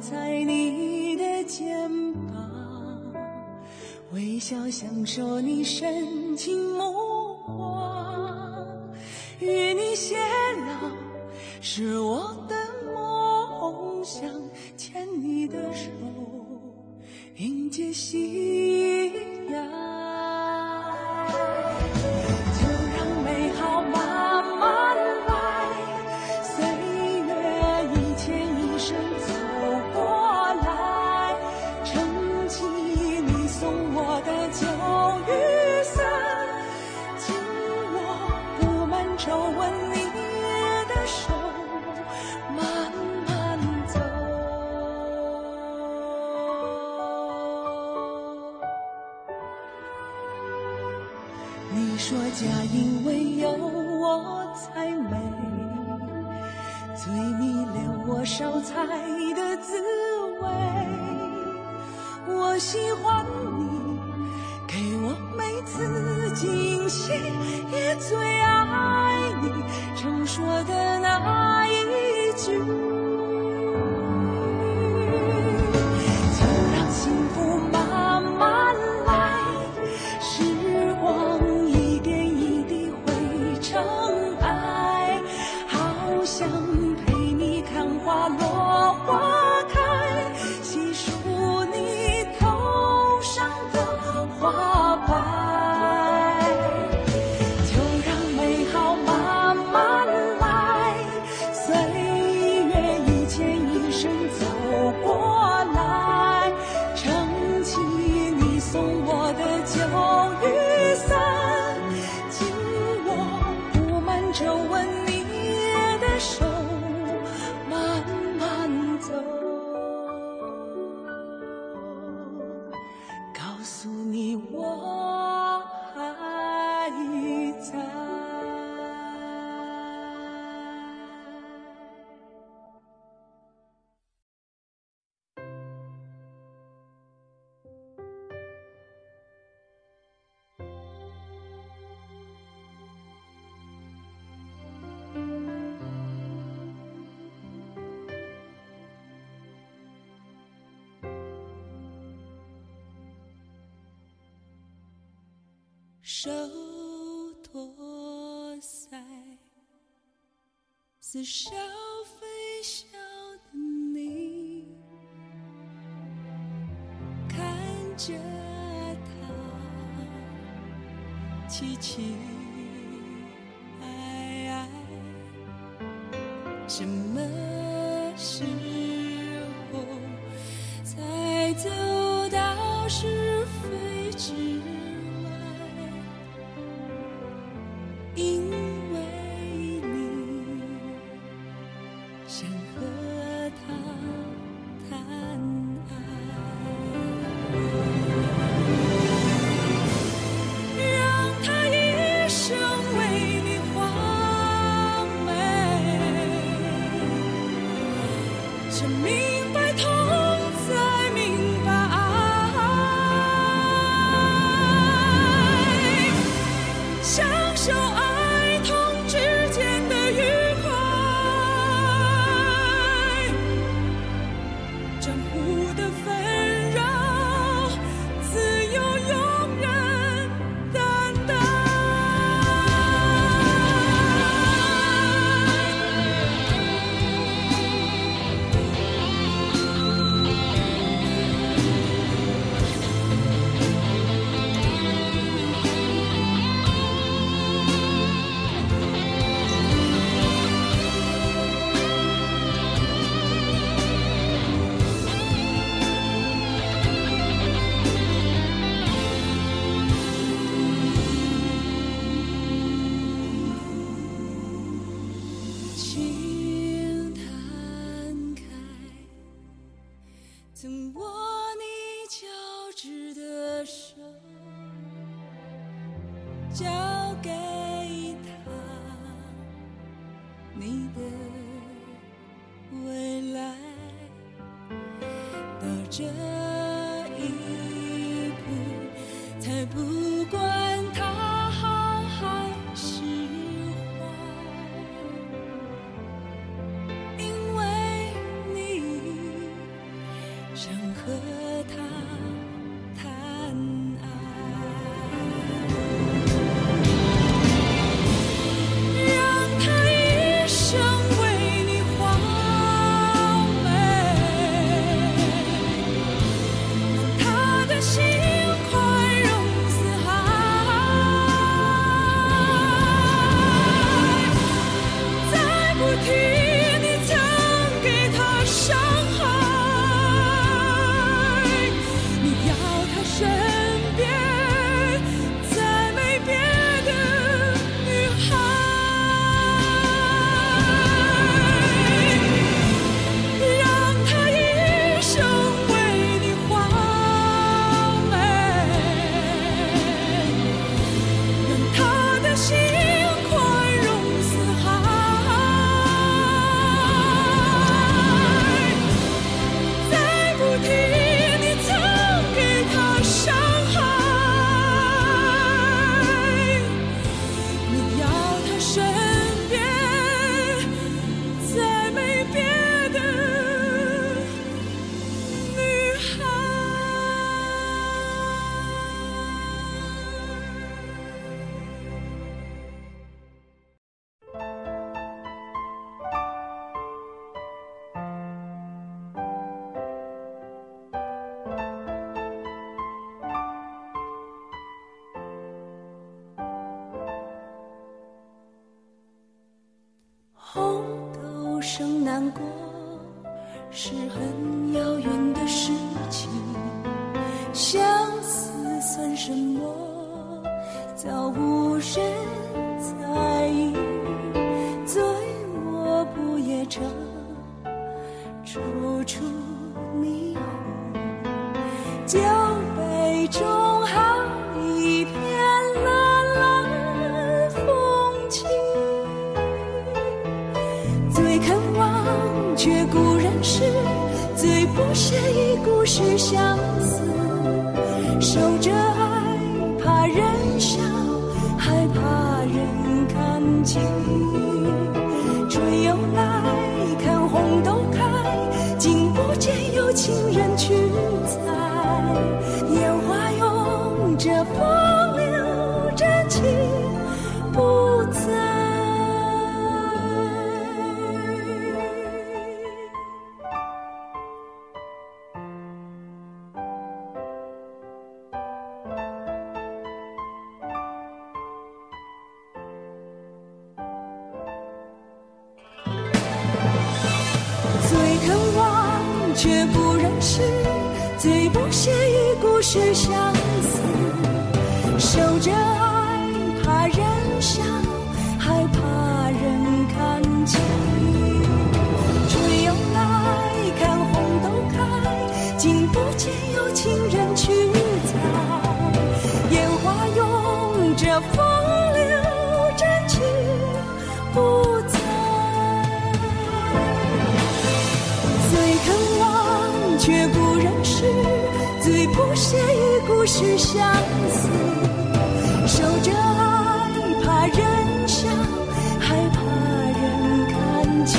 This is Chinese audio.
在你的肩膀，微笑享受你深情目光，与你偕老是我的梦想，牵你的手，迎接夕阳。家因为有我才美，最迷恋我烧菜的滋味。我喜欢你给我每次惊喜，也最爱你常说的那一句。我问你的手托腮，似笑非笑的你，看着他，凄凄哀哀，什么时候才走到 to me. 你的未来，到这一步，才不管它好还是坏，因为你想和。难过是很遥远的事情，相思算什么？早无人在意，醉卧不夜城，处处霓虹，写一故事相思。守着爱，怕人笑，害怕人看清。春又来，看红豆开，竟不见有情人去采。却不认识，最不屑一顾是相思。守着谁与故事相似。守着爱，怕人笑，还怕人看清。